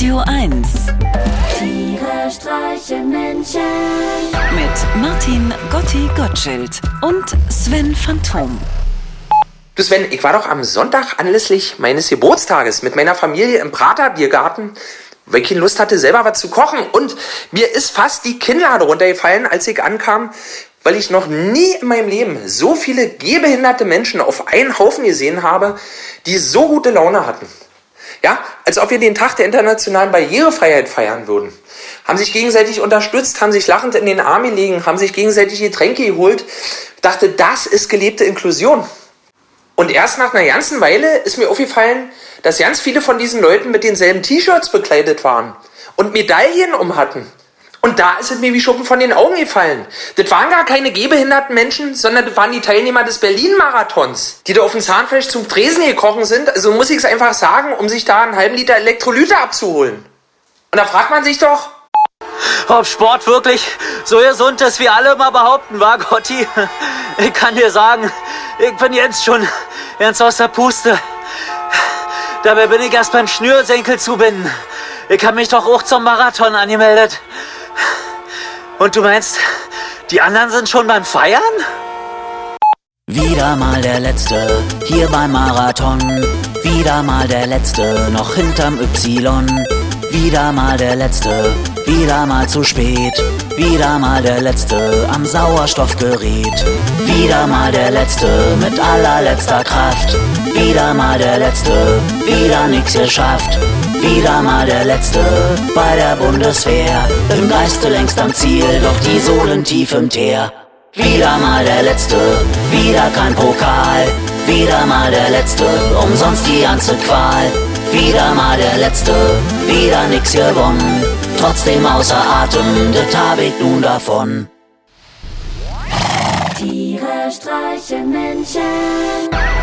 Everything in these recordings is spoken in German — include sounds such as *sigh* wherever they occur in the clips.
Radio 1 Tiere streichen Menschen. mit Martin Gotti Gottschild und Sven Phantom. Du Sven, ich war doch am Sonntag anlässlich meines Geburtstages mit meiner Familie im Praterbiergarten, weil ich keine Lust hatte, selber was zu kochen. Und mir ist fast die Kinnlade runtergefallen, als ich ankam, weil ich noch nie in meinem Leben so viele gehbehinderte Menschen auf einen Haufen gesehen habe, die so gute Laune hatten. Ja, als ob wir den Tag der internationalen Barrierefreiheit feiern würden. Haben sich gegenseitig unterstützt, haben sich lachend in den Arm gelegen, haben sich gegenseitig Getränke geholt. Dachte, das ist gelebte Inklusion. Und erst nach einer ganzen Weile ist mir aufgefallen, dass ganz viele von diesen Leuten mit denselben T-Shirts bekleidet waren und Medaillen um hatten. Und da ist es mir wie Schuppen von den Augen gefallen. Das waren gar keine gehbehinderten Menschen, sondern das waren die Teilnehmer des Berlin-Marathons, die da auf dem Zahnfleisch zum Tresen gekrochen sind. Also muss ich es einfach sagen, um sich da einen halben Liter Elektrolyte abzuholen. Und da fragt man sich doch, Ob Sport wirklich so gesund ist, wie alle immer behaupten, war Gotti? *laughs* Ich kann dir sagen, ich bin jetzt schon ganz aus der Puste. Dabei bin ich erst beim Schnürsenkel zubinden. Ich habe mich doch auch zum Marathon angemeldet. Und du meinst, die anderen sind schon beim Feiern? Wieder mal der Letzte, hier beim Marathon. Wieder mal der Letzte, noch hinterm Y. Wieder mal der Letzte, wieder mal zu spät. Wieder mal der Letzte am Sauerstoffgerät. Wieder mal der Letzte mit allerletzter Kraft. Wieder mal der Letzte, wieder nix geschafft. Wieder mal der Letzte bei der Bundeswehr. Im Geiste längst am Ziel, doch die Sohlen tief im Teer. Wieder mal der Letzte, wieder kein Pokal. Wieder mal der Letzte, umsonst die ganze Qual. Wieder mal der Letzte, wieder nix gewonnen. Trotzdem außer Atem, das hab ich nun davon. Tiere streichen Menschen.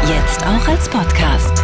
Jetzt auch als Podcast.